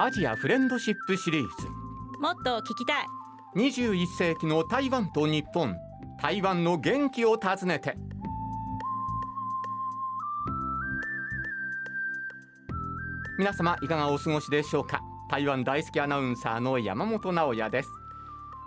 アジアフレンドシップシリーズ。もっと聞きたい。21世紀の台湾と日本。台湾の元気を訪ねて。皆様いかがお過ごしでしょうか？台湾大好きアナウンサーの山本直也です。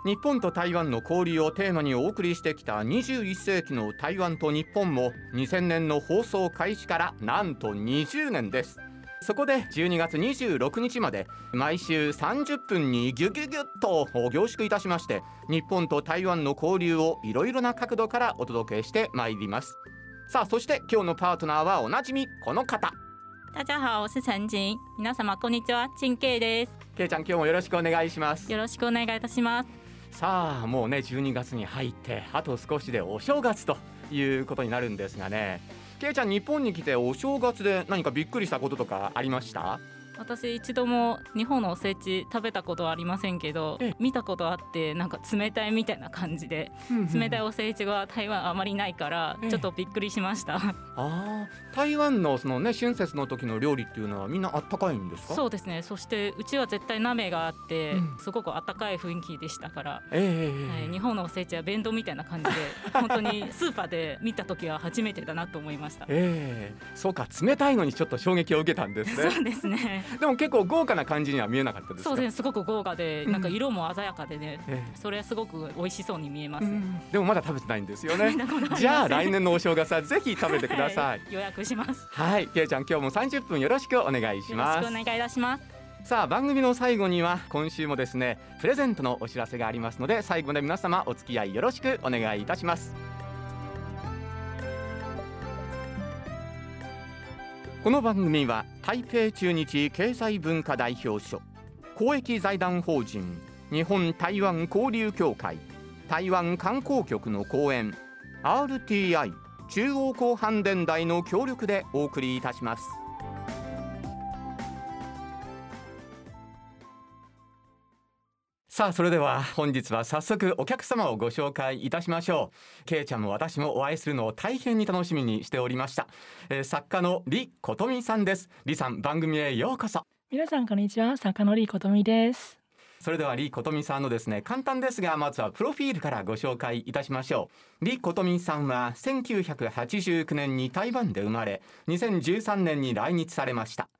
日本と台湾の交流をテーマにお送りしてきた21世紀の台湾と日本も2000年の放送開始からなんと20年ですそこで12月26日まで毎週30分にギュギュギュッと凝縮いたしまして日本と台湾の交流をいろいろな角度からお届けしてまいります。さあそして今日のパートナーはおなじみこの方。大家好我是陳景皆様こんにちは。陳慶です。けいちゃん今日もよろしくお願いします。よろしくお願いいたします。さあもうね12月に入ってあと少しでお正月ということになるんですがねけいちゃん日本に来てお正月で何かびっくりしたこととかありました？私一度も日本のおせち食べたことはありませんけど見たことあってなんか冷たいみたいな感じで、冷たいおせちが台湾あまりないからちょっとびっくりしました、あ台湾のそのね春節の時の料理っていうのはみんなあったかいんですか？そうですね。そしてうちは絶対鍋があって、うん、すごくあったかい雰囲気でしたから、えー、はい、日本のおせちは弁当みたいな感じで 本当にスーパーで見た時は初めてだなと思いました。えー、そうか冷たいのにちょっと衝撃を受けたんですね。そうですねでも結構豪華な感じには見えなかったですそうですねすごく豪華で、なんか色も鮮やかでね、それはすごく美味しそうに見えます、でもまだ食べてないんですよね。じゃあ来年のお正月はぜひ 食べてください、予約します。はい。けいちゃん今日も30分よろしくお願いします。よろしくお願いいたします。さあ番組の最後には今週もですねプレゼントのお知らせがありますので最後まで皆様お付き合いよろしくお願いいたしますこの番組は台北中日経済文化代表所公益財団法人日本台湾交流協会台湾観光局の講演 RTI 中央広範電台の協力でお送りいたします。さあそれでは本日は早速お客様をご紹介いたしましょう。けいちゃんも私もお会いするのを大変に楽しみにしておりました、えー、作家の李琴美さんです。李さん番組へようこそ。皆さんこんにちは。作家の李琴美です。それでは李琴美さんのですね簡単ですがまずはプロフィールからご紹介いたしましょう。李琴美さんは1989年に台湾で生まれ2013年に来日されました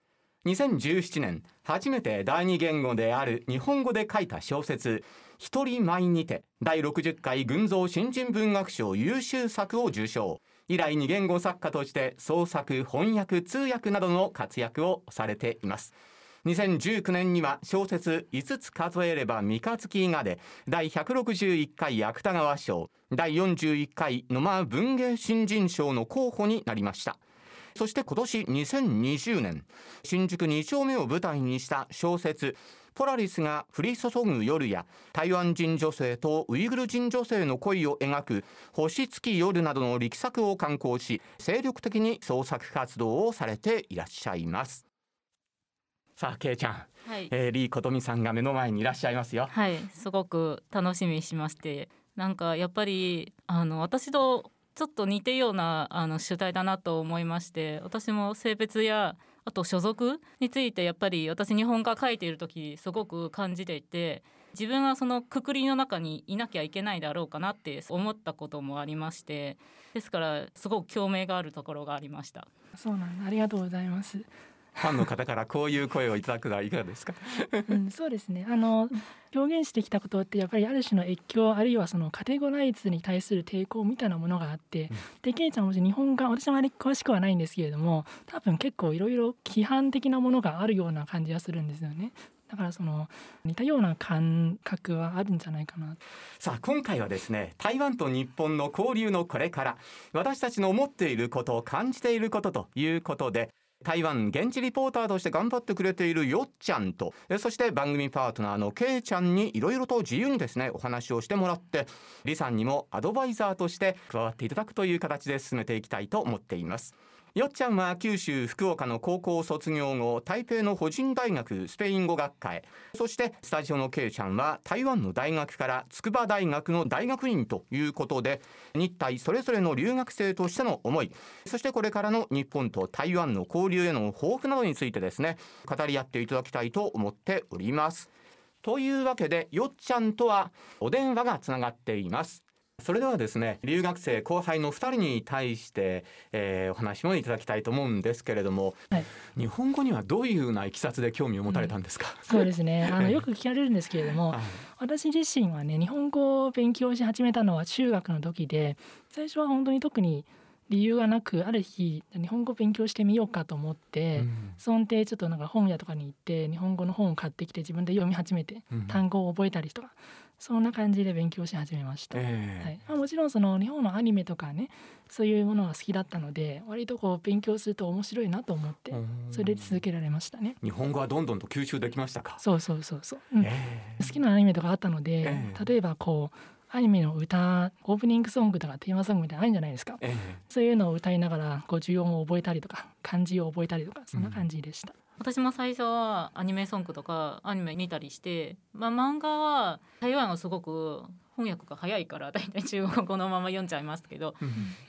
2017年初めて第二言語である日本語で書いた小説「一人前にて」第60回群像新人文学賞優秀作を受賞。以来二言語作家として創作翻訳通訳などの活躍をされています。2019年には小説5つ数えれば三日月がで第161回芥川賞第41回野間文芸新人賞の候補になりました。そして今年2020年新宿2丁目を舞台にした小説ポラリスが降り注ぐ夜や台湾人女性とウイグル人女性の恋を描く星月夜などの力作を刊行し精力的に創作活動をされていらっしゃいます。さあけいちゃん、はい、えー、リー琴美さんが目の前にいらっしゃいますよ。はいすごく楽しみにしましてなんかやっぱりあの私とちょっと似てるようなあの主体だなと思いまして私も性別やあと所属についてやっぱり私日本画描いている時すごく感じていて自分はそのくくりの中にいなきゃいけないだろうかなって思ったこともありましてですからすごく共鳴があるところがありました。そうなんありがとうございます。ファンの方からこういう声をいただくのはいかがですか、うん、そうですね。あの表現してきたことってやっぱりある種の越境あるいはそのカテゴライズに対する抵抗みたいなものがあって、うん、でケイちゃんもし日本画私はあまり詳しくはないんですけれども多分結構いろいろ規範的なものがあるような感じがするんですよね。だからその似たような感覚はあるんじゃないかな。さあ今回はですね台湾と日本の交流のこれから私たちの思っていること感じていることということで台湾現地リポーターとして頑張ってくれているよっちゃんと。そして番組パートナーのけいちゃんにいろいろと自由にですねお話をしてもらって李さんにもアドバイザーとして加わっていただくという形で進めていきたいと思っています。よっちゃんは九州福岡の高校卒業後台北の保人大学スペイン語学科へ。そしてスタジオのけいちゃんは台湾の大学から筑波大学の大学院ということで日体それぞれの留学生としての思い。そしてこれからの日本と台湾の交流への抱負などについてですね語り合っていただきたいと思っております。というわけでよっちゃんとはお電話がつながっています。それではですね留学生後輩の2人に対して、えー、お話もいただきたいと思うんですけれども、はい、日本語にはどういうようないきさつで興味を持たれたんですか、うん、そうですね。あのよく聞かれるんですけれども、はい、私自身はね日本語を勉強し始めたのは中学の時で最初は本当に特に理由がなくある日日本語勉強してみようかと思って、うん、そんでちょっとなんか本屋とかに行って日本語の本を買ってきて自分で読み始めて、単語を覚えたりとかそんな感じで勉強し始めました、えー、はい。まあ、もちろんその日本のアニメとかねそういうものが好きだったので割とこう勉強すると面白いなと思ってそれで続けられましたね。日本語はどんどんと吸収できましたか？そうそうそうそう、うん。えー、好きなアニメとかあったので、えー、例えばこうアニメの歌オープニングソングとかテーマソングみたいなのあるんじゃないですか、えそういうのを歌いながらこう重音を覚えたりとか漢字を覚えたりとかそんな感じでした、うん私も最初はアニメソングとかアニメ見たりして、まあ、漫画は台湾はすごく翻訳が早いから大体 中国語のまま読んじゃいますけど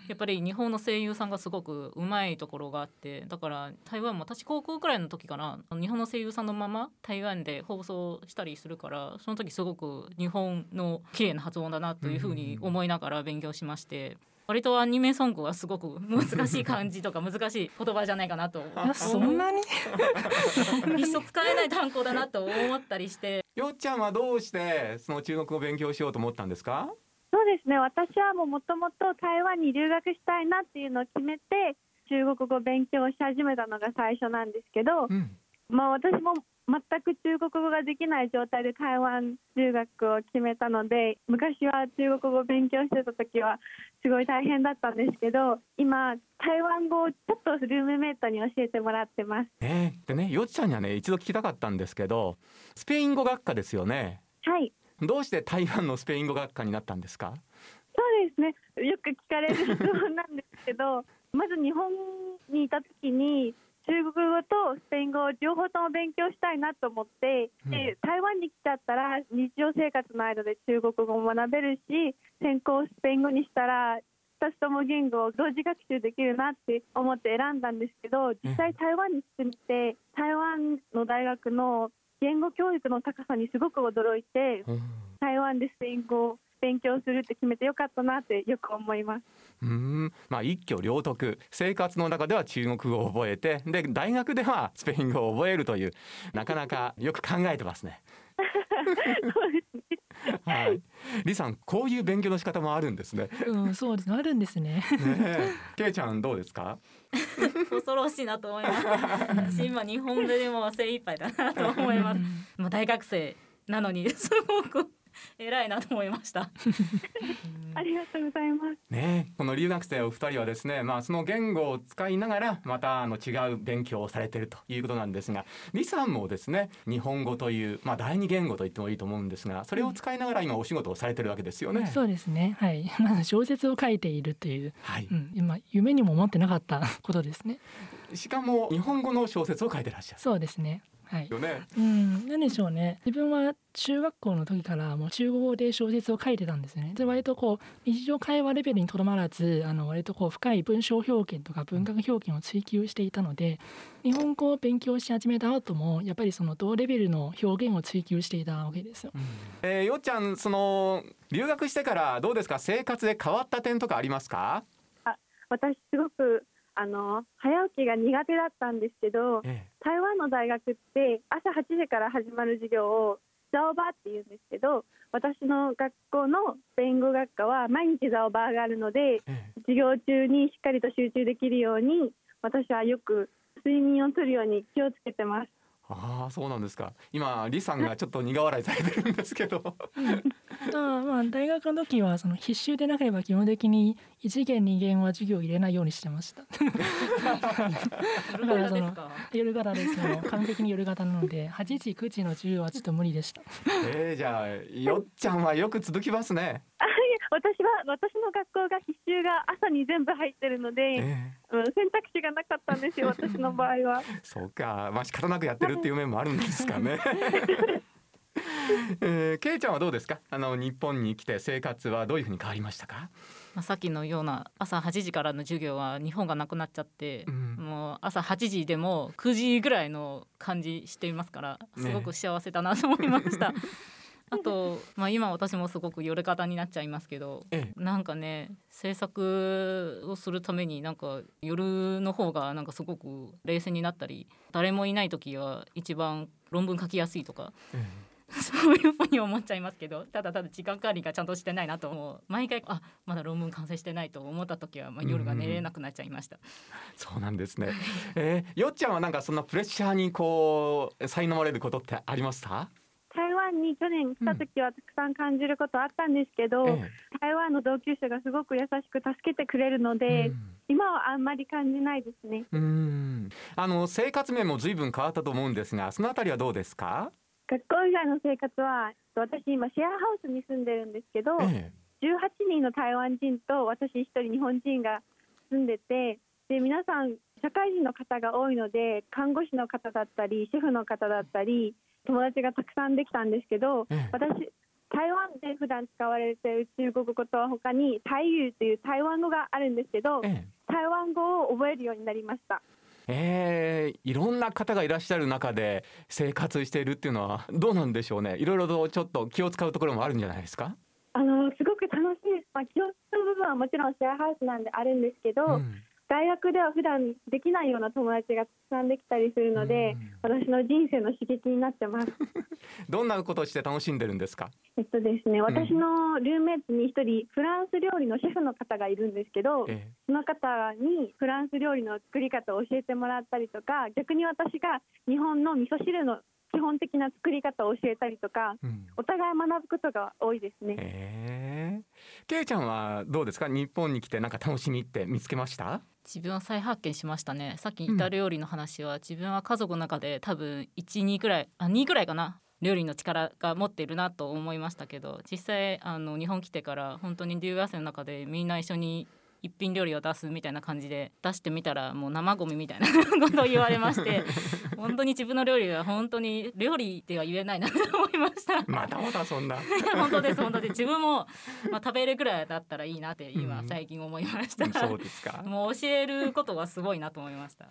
やっぱり日本の声優さんがすごくうまいところがあってだから台湾も私高校くらいの時かな日本の声優さんのまま台湾で放送したりするからその時すごく日本の綺麗な発音だなというふうに思いながら勉強しまして。割とアニメソングはすごく難しい漢字とか難しい言葉じゃないかなと。そんなに？一生使えない単語だなと思ったりして。よっちゃんはどうしてその中国語を勉強しようと思ったんですか？そうですね。私はもともと台湾に留学したいなっていうのを決めて中国語を勉強し始めたのが最初なんですけど、うん、まあ私も全く中国語ができない状態で台湾留学を決めたので昔は中国語を勉強してた時はすごい大変だったんですけど今台湾語をちょっとルームメイトに教えてもらってます。えー、でねよっちゃんにはね一度聞きたかったんですけどスペイン語学科ですよね。はいどうして台湾のスペイン語学科になったんですか？そうですねよく聞かれる質問なんですけど まず日本にいた時に中国語とスペイン語両方とも勉強したいなと思って、うん、で台湾に来ちゃったら日常生活の間で中国語も学べるし専攻スペイン語にしたら2つとも言語を同時学習できるなって思って選んだんですけど実際台湾に住んで台湾の大学の言語教育の高さにすごく驚いて、台湾でスペイン語を勉強するって決めてよかったなってよく思います。うんまあ一挙両得生活の中では中国語を覚えてで大学ではスペイン語を覚えるというなかなかよく考えてますね。はい、李さん、こういう勉強の仕方もあるんですね。うん、そうです、あるんですね。ねけいちゃん、どうですか？恐ろしいなと思います。私今日本でも精一杯だなと思います。もう大学生なのに、すごく 偉いなと思いました。ありがとうございます。ねこの留学生お二人はですねまあその言語を使いながらまたあの違う勉強をされているということなんですが李さんもですね日本語というまあ第二言語と言ってもいいと思うんですがそれを使いながら今お仕事をされてるわけですよね、そうですね。はい。まず小説を書いているという、はい、うん、今夢にも思ってなかったことですね。しかも日本語の小説を書いてらっしゃる。そうですねはい、よね。うん、何でしょうね。自分は中学校の時からもう中国語で小説を書いてたんですね。で割とこう日常会話レベルにとどまらず、あの割とこう深い文章表現とか文学表現を追求していたので、日本語を勉強し始めた後もやっぱりその同レベルの表現を追求していたわけですよ。うん、えー、よっちゃんその留学してからどうですか？生活で変わった点とかありますか？あ、私すごくあの早起きが苦手だったんですけど、ええ、台湾の大学って朝8時から始まる授業をザオバーって言うんですけど私の学校のスペイン語学科は毎日ザオバーがあるので、え、授業中にしっかりと集中できるように私はよく睡眠をとるように気をつけてます。ああそうなんですか。今李さんがちょっと苦笑いされてるんですけど。あまあ大学の時はその必修でなければ基本的に一次元二元は授業を入れないようにしてました。だからその夜型です。よ完璧に夜型なので8時9時の授業はちょっと無理でした。えー、じゃあよっちゃんはよく続きますね。私は私の学校が必修が朝に全部入ってるので、えうん、選択肢がなかったんですよ私の場合は。え そうかまあ仕方なくやってるっていう面もあるんですかね。えー、けいちゃんはどうですか？あの日本に来て生活はどういうふうに変わりましたか？まあ、さっきのような朝8時からの授業は日本がなくなっちゃって、うんもう朝8時でも9時ぐらいの感じしていますからねすごく幸せだなと思いました。あと、まあ、今私もすごく夜型になっちゃいますけどええなんかね制作をするためになんか夜の方がなんかすごく冷静になったり誰もいない時は一番論文書きやすいとかえ そういうふうに思っちゃいますけどただただ時間管理がちゃんとしてないなと思う毎回あまだ論文完成してないと思った時は、まあ、夜が寝れなくなっちゃいました。そうなんですね。えー、よっちゃんはなんかそんなプレッシャーにこう苛まれることってありますか？台湾に去年来た時はたくさん感じることあったんですけど、え台湾の同級生がすごく優しく助けてくれるのえで、うん。今はあんまり感じないですね。うーん。あの生活面も随分変わったと思うんですがそのあたりはどうですか、学校以外の生活は私今シェアハウスに住んでるんですけど、え18人の台湾人と私1人日本人が住んでてで皆さん社会人の方が多いので看護師の方だったりシェフの方だったり友達がたくさんできたんですけど、ええ私台湾で普段使われている中国語とは他に台語という台湾語があるんですけどええ台湾語を覚えるようになりました。ええいろんな方がいらっしゃる中で生活しているっていうのはどうなんでしょうね。いろいろとちょっと気を使うところもあるんじゃないですか、あのすごく楽しいです、まあ、気を使う部分はもちろんシェアハウスなんであるんですけど、うん大学では普段できないような友達がたくさんできたりするので、私の人生の刺激になってます。どんなことをして楽しんでるんですか？えっとですね、私のルームメイトに一人フランス料理のシェフの方がいるんですけど、え。その方にフランス料理の作り方を教えてもらったりとか、逆に私が日本の味噌汁の基本的な作り方を教えたりとか、えうん。お互い学ぶことが多いですね。ええけいちゃんはどうですか？日本に来てなんか楽しみって見つけました？自分は再発見しましたね。さっき言った料理の話は、自分は家族の中で多分12ぐらいあ2ぐらいかな？料理の力が持っているなと思いましたけど実際あの日本来てから本当に留学生の中でみんな一緒に一品料理を出すみたいな感じで出してみたらもう生ゴミみたいな ことを言われまして 本当に自分の料理は本当に料理では言えないなと思いました。またまたそんな 本当です本当です自分も、まあ、食べるぐらいだったらいいなって今うん最近思いました。そうですかもう教えることがすごいなと思いました。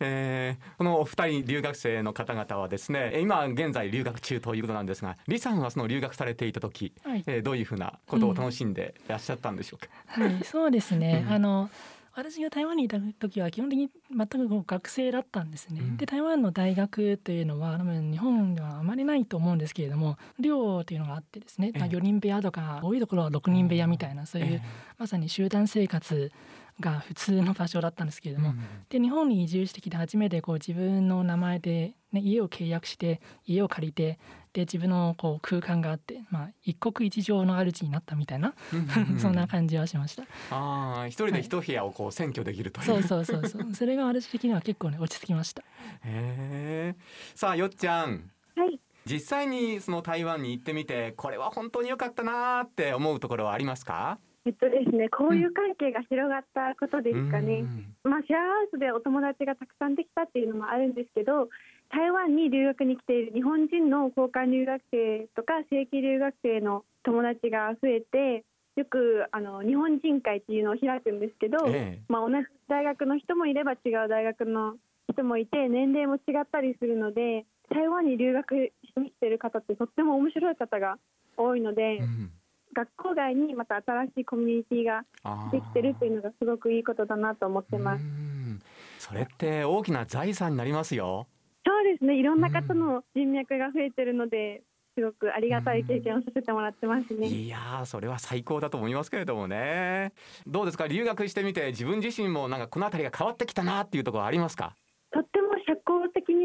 えーこのお二人留学生の方々はですねえ今現在留学中ということなんですが李さんはその留学されていた時、はい。えーどういうふうなことを楽しんでいらっしゃったんでしょうか、はい、そうですね。うん。あの私が台湾にいた時は基本的に全くこう学生だったんですね。うん。で台湾の大学というのは多分日本ではあまりないと思うんですけれども寮というのがあってですね、まあ、ええ。4人部屋とか多いところは6人部屋みたいなそういう、え。まさに集団生活が普通の場所だったんですけれども、うんで日本に移住してきて初めてこう自分の名前で、ね、家を契約して家を借りてで自分のこう空間があって、まあ、一国一城の主になったみたいな、うん そんな感じはしました。ああ一人で一部屋をこう占拠できるという、そうそうそうそう。それが私的には結構ね落ち着きました。へえさあよっちゃん。はい。実際にその台湾に行ってみてこれは本当に良かったなーって思うところはありますか？えっとですね、交友関係が広がったことですかね。うん。まあ、シェアハウスでお友達がたくさんできたっていうのもあるんですけど台湾に留学に来ている日本人の交換留学生とか正規留学生の友達が増えてよくあの日本人会っていうのを開くんですけど、ええ。まあ、同じ大学の人もいれば違う大学の人もいて年齢も違ったりするので台湾に留学しに来てる方ってとっても面白い方が多いので、うん学校外にまた新しいコミュニティができてるっていうのがすごくいいことだなと思ってます。うんそれって大きな財産になりますよ。そうですね。いろんな方の人脈が増えてるので、すごくありがたい経験をさせてもらってますね。いやーそれは最高だと思いますけれどもね。どうですか？留学してみて自分自身もなんかこの辺りが変わってきたなっていうところありますか？とっても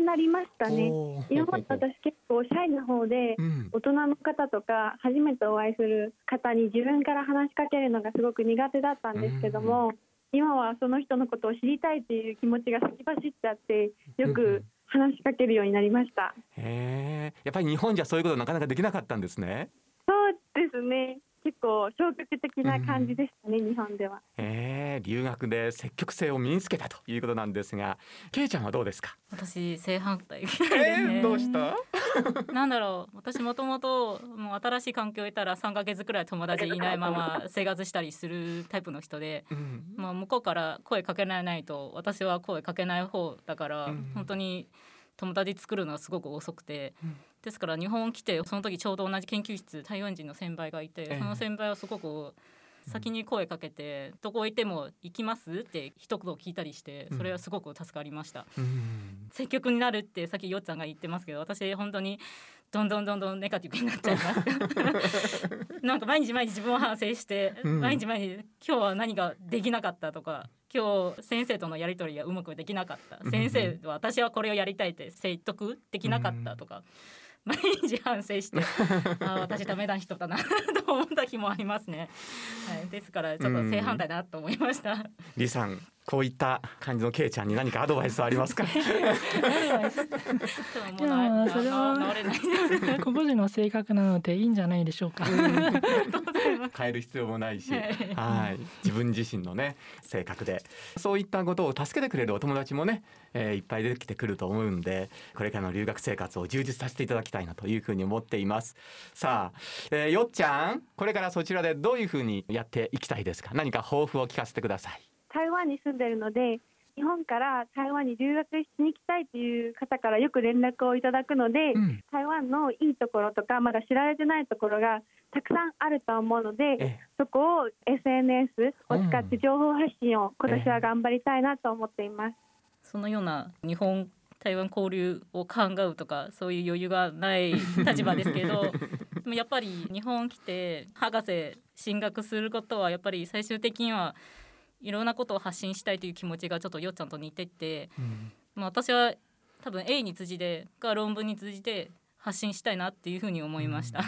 になりましたね。今まで私結構シャイな方でう、ん大人の方とか初めてお会いする方に自分から話しかけるのがすごく苦手だったんですけども、今はその人のことを知りたいっていう気持ちが先走っちゃってよく話しかけるようになりました。へえやっぱり日本じゃそういうことなかなかできなかったんですね。そうですね。結構消極的な感じでしたね、日本では。えー、留学で積極性を身につけたということなんですが、けいちゃんはどうですか？私正反対ですえねー、どうした？なんだろう私もともともう新しい環境にいたら3ヶ月くらい友達いないまま 生活したりするタイプの人で、うんまあ、向こうから声かけられないと私は声かけない方だから、うん本当に友達作るのはすごく遅くて、うんですから日本来てその時ちょうど同じ研究室台湾人の先輩がいて、ええ。その先輩はすごく先に声かけて「どこ行っても行きます?」って一言聞いたりしてそれはすごく助かりました。うん。積極になるってさっきよっちゃんが言ってますけど私本当にどんどんどんどんネガティブになっちゃいます。なんか毎日毎日自分を反省して、うん。毎日毎日今日は何ができなかった？とか今日先生とのやり取りがうまくできなかったうん先生は私はこれをやりたいって説得できなかった？とか、毎日反省してあー 私ダメな人だな と思った日もありますね、はい、ですからちょっと正反対だなと思いました、李さん、こういった感じのけいちゃんに何かアドバイスはありますか？でもそれは個々人の性格なのでい。い。んじゃない。でしょうか。変える必要もない。し、はい。はい、自分自身のね性格でそうい。ったことを助けてくれるお友達もね、えーい。っぱい。出てきてくると思うんでこれからの留学生活を充実させてい。ただきたい。なとい。うふうに思ってい。ますさあ、えーよっちゃんこれからそちらでどうい。うふうにやってい。きたい。ですか何か抱負を聞かせてください台湾に住んでるので日本から台湾に留学しに行きたいという方からよく連絡をいただくので、うん台湾のいいところとかまだ知られてないところがたくさんあると思うのでえそこを SNS を使って情報発信を今年は頑張りたいなと思っています。そのような日本台湾交流を考えるとかそういう余裕がない立場ですけど でもやっぱり日本来て博士進学することはやっぱり最終的にはいろんなことを発信したいという気持ちがちょっとよっちゃんと似てて、まあ、私は多分 A に通じてが論文に通じて発信したいなっていうふうに思いました。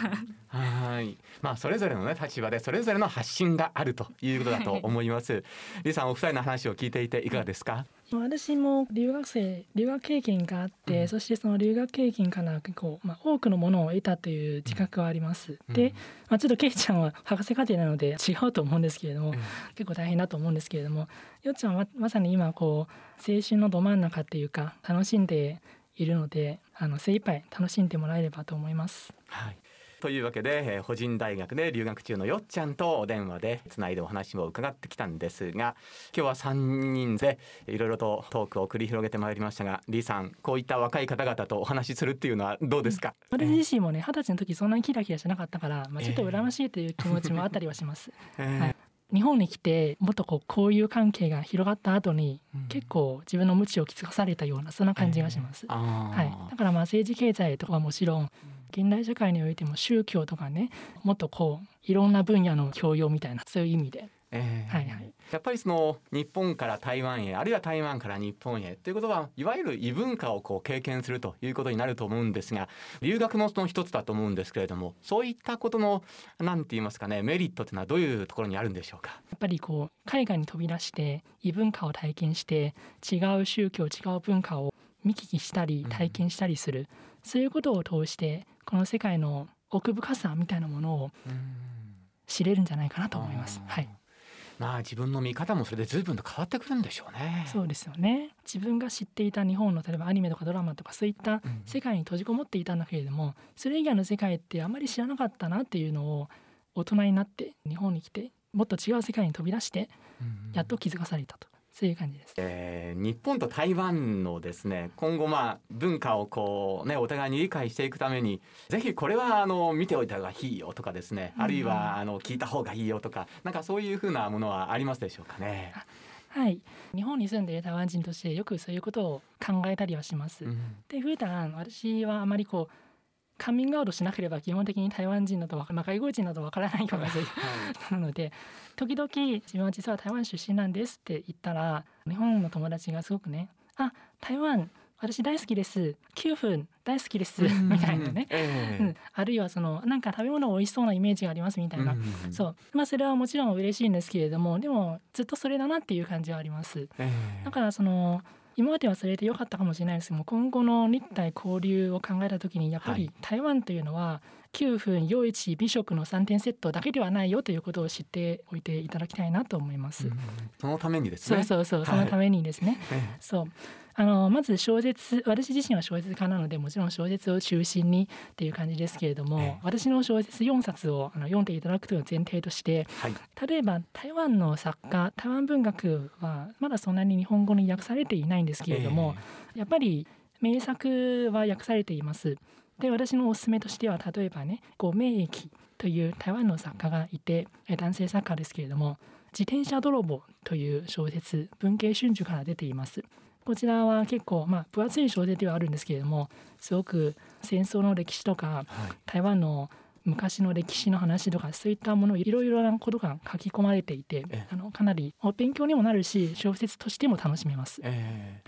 はい。まあそれぞれのね立場でそれぞれの発信があるということだと思います。李さんお二人の話を聞いていていかがですか、私も留学生留学経験があって、うんそしてその留学経験から結構、まあ、多くのものを得たという自覚はあります。で、まあ、ちょっとケイちゃんは博士課程なので違うと思うんですけれども、うん結構大変だと思うんですけれどもよっちゃんはままさに今こう青春のど真ん中っていうか楽しんでいるのであの精一杯楽しんでもらえればと思います。はい。というわけで、えー、保人大学で留学中のよっちゃんとお電話でつないでお話を伺ってきたんですが今日は3人でいろいろとトークを繰り広げてまいりましたが李さんこういった若い方々とお話しするっていうのはどうですか、私自身もね二十歳の時そんなにキラキラしなかったから、まあ、ちょっと羨ましいという気持ちもあったりはします。えー。はい日本に来てもっとこう交友関係が広がった後に、うん。結構自分の無知を気づかされたようなそんな感じがします。あー。はい、だからまあ政治経済とかはもちろん現代社会においても宗教とかねもっとこういろんな分野の教養みたいなそういう意味で。えーはいはい。やっぱりその日本から台湾へあるいは台湾から日本へということはいわゆる異文化をこう経験するということになると思うんですが留学もその一つだと思うんですけれどもそういったことのなんて言いますかねメリットというのはどういうところにあるんでしょうか？やっぱりこう海外に飛び出して異文化を体験して違う宗教違う文化を見聞きしたりうん。体験したりする、そういうことを通してこの世界の奥深さみたいなものを知れるんじゃないかなと思います。はい、まあ自分の見方もそれで随分と変わってくるんでしょうね。そうですよね。自分が知っていた日本の例えばアニメとかドラマとかそういったうん。世界に閉じこもっていたんだけれどもそれ以外の世界ってあまり知らなかったなっていうのを大人になって日本に来てもっと違う世界に飛び出してうん。やっと気づかされたとそういう感じです。えー日本と台湾のですね今後まあ文化をこうねお互いに理解していくためにぜひこれはあの見ておいた方がいいよとかですね、あるいはあの聞いた方がいいよとかなんかそういうふうなものはありますでしょうかね。はい、日本に住んでいる台湾人としてよくそういうことを考えたりはします。うんで普段私はあまりこうカミングアウトしなければ基本的に台湾人だとまあ、外国人だとわからないようななので時々自分は実は台湾出身なんですって言ったら日本の友達がすごくね「あ台湾私大好きです。9分大好きです」みたいなね、えうん、あるいはそのなんか食べ物美味しそうなイメージがありますみたいな、うん。そう。まあそれはもちろん嬉しいんですけれどもでもずっとそれだなっていう感じはあります。ええ。だからその今まではそれで良かったかもしれないです。けども今後の日台交流を考えた時にやっぱはい。り台湾というのは9分陽一美食の3点セットだけではないよということを知っておいていただきたいなと思います。そのためにですね。そうそうそう、そのためにですね。えそう。あのまず小説私自身は小説家なのでもちろん小説を中心にっていう感じですけれども、ええ。私の小説4冊をあの読んでいただくという前提としてはい。例えば台湾の作家台湾文学はまだそんなに日本語に訳されていないんですけれども、やっぱり名作は訳されています。で私のおすすめとしては例えばね「ご名駅」という台湾の作家がいてえ男性作家ですけれども「自転車泥棒」という小説文藝春秋から出ています。こちらは結構まあ分厚い小説ではあるんですけれどもすごく戦争の歴史とかはい台湾の昔の歴史の話とかそういったものいろいろなことが書き込まれていてええあのかなりお勉強にもなるし小説としても楽しめます。え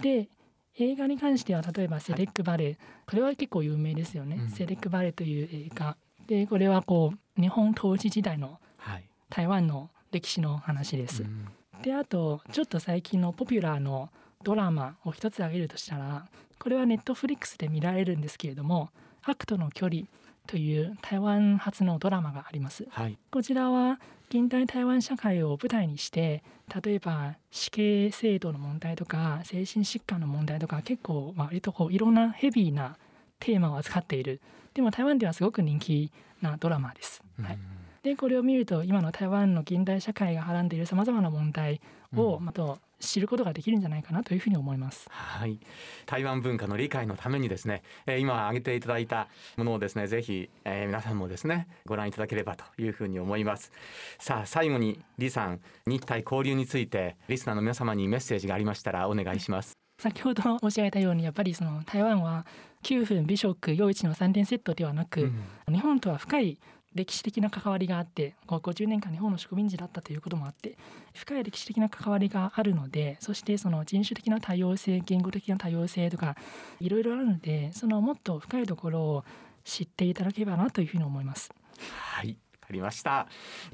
で映画に関しては例えば「セレック・バレー」これは結構有名ですよね。うん。セレック・バレーという映画。でこれはこう日本統治時代のはい。台湾の歴史の話です。うん。であとちょっと最近のポピュラーのドラマを一つ挙げるとしたらこれはネットフリックスで見られるんですけれども「悪との距離」という台湾発のドラマがあります。はい。こちらは近代台湾社会を舞台にして例えば死刑制度の問題とか精神疾患の問題とか結構割とこういろんなヘビーなテーマを扱っている。でも台湾ではすごく人気なドラマです。はい、でこれを見ると今の台湾の近代社会がはらんでいるさまざまな問題を、うん。また知ることができるんじゃないかなというふうに思います。はい、台湾文化の理解のためにですね、えー今挙げていただいたものをですねぜひ、えー皆さんもですねご覧いただければというふうに思います。さあ最後に李さん日台交流についてリスナーの皆様にメッセージがありましたらお願いします。先ほど申し上げたようにやっぱりその台湾は9分美食陽一の3点セットではなく、日本とは深い歴史的な関わりがあって50年間日本の植民地だったということもあって深い歴史的な関わりがあるのでそしてその人種的な多様性言語的な多様性とかいろいろあるのでそのもっと深いところを知っていただければなというふうに思います。はい、わかりました。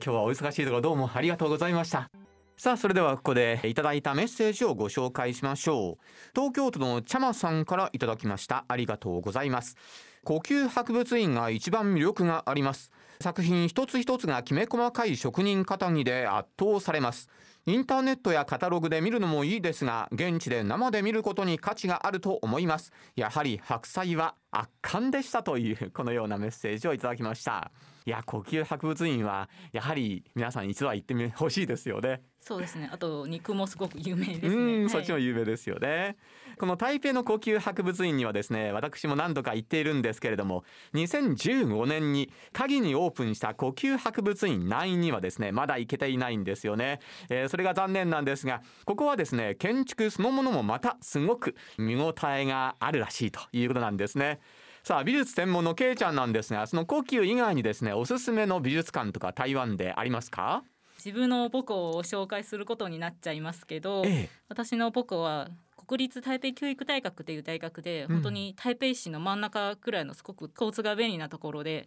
今日はお忙しいところどうもありがとうございました。さあそれではここでいただいたメッセージをご紹介しましょう東京都のちゃまさんからいただきましたありがとうございます呼吸博物院が一番魅力があります作品一つ一つがきめ細かい職人かたぎで圧倒されます。インターネットやカタログで見るのもいいですが現地で生で見ることに価値があると思います。やはり白菜は圧巻でしたというこのようなメッセージをいただきました。いや呼吸博物院はやはり皆さん一度は行ってみほしいですよねそうですねあと肉もすごく有名ですうん、ねはいそっちも有名ですよね。この台北の呼吸博物院にはですね、私も何度か行っているんですけれども、2015年に鍵にオープンした呼吸博物院9にはですね、まだ行けていないんですよね。えーそれが残念なんですが、ここはですね、建築そのものもまたすごく見応えがあるらしいということなんですね。さあ美術専門のけいちゃんなんですがその呼吸以外にですねおすすめの美術館とか台湾でありますか？自分の母校を紹介することになっちゃいますけど、ええ。私の母校は国立台北教育大学という大学で、うん。本当に台北市の真ん中くらいのすごく交通が便利なところで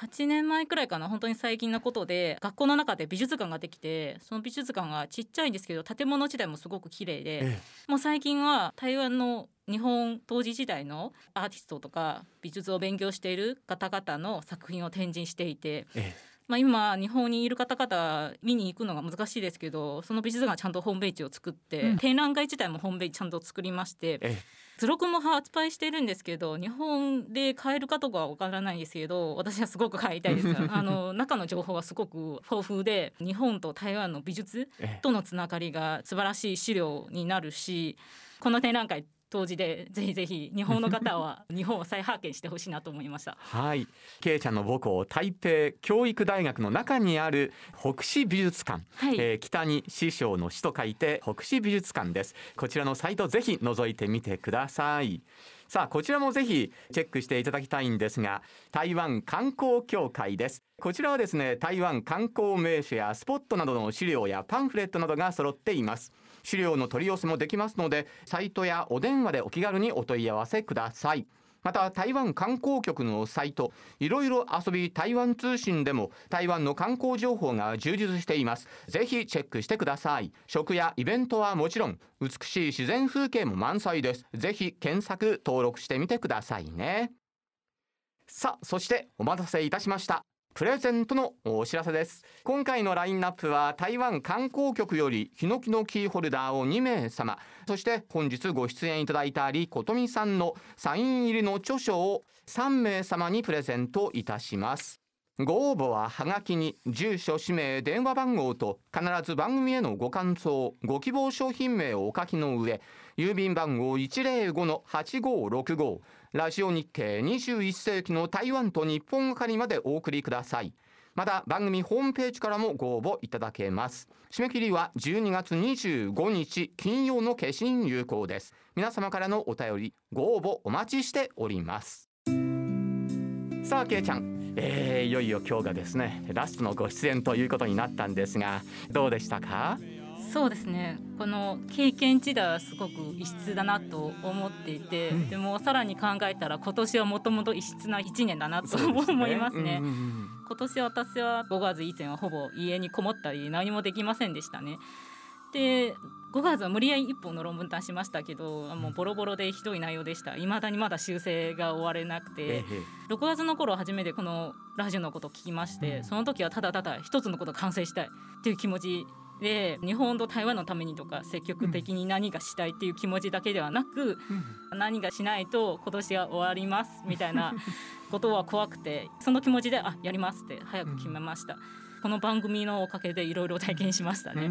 8年前くらいかな本当に最近のことで学校の中で美術館ができてその美術館がちっちゃいんですけど建物自体もすごく綺麗で、えもう最近は台湾の日本当時時代のアーティストとか美術を勉強している方々の作品を展示していて、えまあ、今日本にいる方々見に行くのが難しいですけどその美術館はちゃんとホームページを作って、うん。展覧会自体もホームページちゃんと作りましてええ。図録も発売してるんですけど日本で買えるかとかはわからないんですけど私はすごく買いたいです。あの中の情報はすごく豊富で日本と台湾の美術ええ。とのつながりが素晴らしい資料になるしこの展覧会当時でぜひぜひ日本の方は日本を再発見してほしいなと思いました。はい、けいちゃんの母校台北教育大学の中にある北市美術館、はい。えー北に師匠の師と書いて北市美術館です。こちらのサイトぜひ覗いてみてください。さあこちらもぜひチェックしていただきたいんですが台湾観光協会です。こちらはですね台湾観光名所やスポットなどの資料やパンフレットなどが揃っています資料の取り寄せもできますのでサイトやお電話でお気軽にお問い合わせください。また台湾観光局のサイトいろいろ遊び台湾通信でも台湾の観光情報が充実しています。ぜひチェックしてください。食やイベントはもちろん美しい自然風景も満載です。ぜひ検索登録してみてくださいね。さあそしてお待たせいたしました。プレゼントのお知らせです。今回のラインナップは台湾観光局よりヒノキのキーホルダーを2名様そして本日ご出演いただいた李琴美さんのサイン入りの著書を3名様にプレゼントいたします。ご応募ははがきに住所氏名電話番号と必ず番組へのご感想ご希望商品名をお書きの上郵便番号105-8565ラジオ日経21世紀の台湾と日本係までお送りください。また番組ホームページからもご応募いただけます。締め切りは12月25日金曜の消印有効です。皆様からのお便りご応募お待ちしております。さあけいちゃん。えー、いよいよ今日がですねラストのご出演ということになったんですがどうでしたか？そうですね。この経験値ではすごく異質だなと思っていて、うん、でもさらに考えたら今年はもともと異質な1年だなと思いますね。今年私は5月以前はほぼ家にこもったり何もできませんでしたね。で5月は無理やり1本の論文出しましたけどもうボロボロでひどい内容でした。いまだにまだ修正が終われなくて。6月の頃初めてこのラジオのことを聞きましてその時はただただ一つのことを完成したいっていう気持ちで日本と台湾のためにとか積極的に何がしたいっていう気持ちだけではなく、何がしないと今年は終わりますみたいな ことは怖くてその気持ちであやりますって早く決めました。この番組のおかげでいろいろ体験しましたね。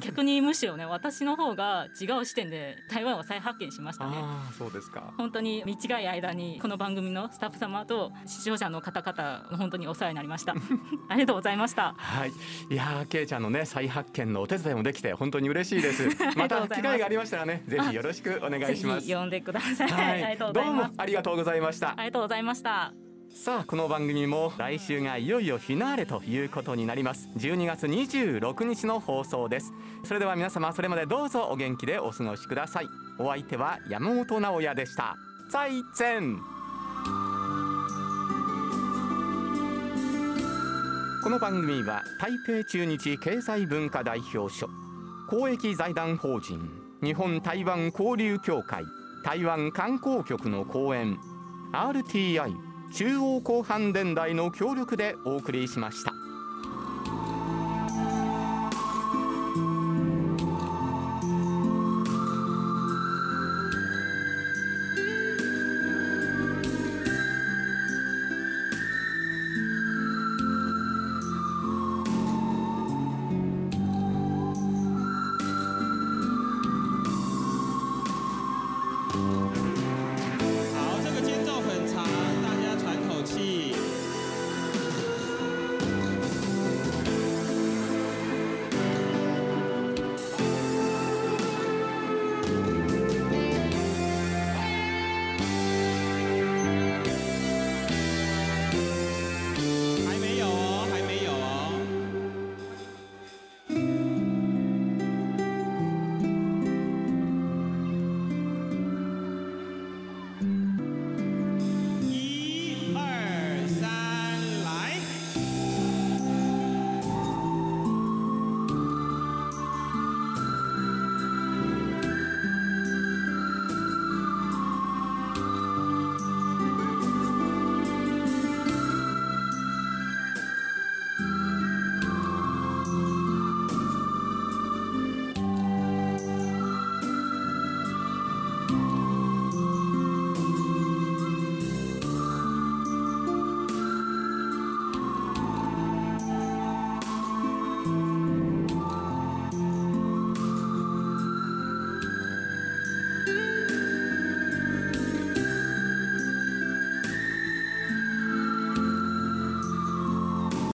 逆にむしろね私の方が違う視点で台湾を再発見しましたね。あそうですか。本当に短い間にこの番組のスタッフ様と視聴者の方々本当にお世話になりました。ありがとうございました。はい。いやけいちゃんのね再発見のお手伝いもできて本当に嬉しいです。また機会がありましたらねぜひよろしくお願いします。呼んでください、はい、ありがとうございます。ありがとうございました。ありがとうございましたさあこの番組も来週がいよいよフィナーレということになります。12月26日の放送です。それでは皆様それまでどうぞお元気でお過ごしください。お相手は山本直也でした。再见この番組は台北中日経済文化代表所公益財団法人日本台湾交流協会台湾観光局の講演 RTI 中央広範電台の協力でお送りしました。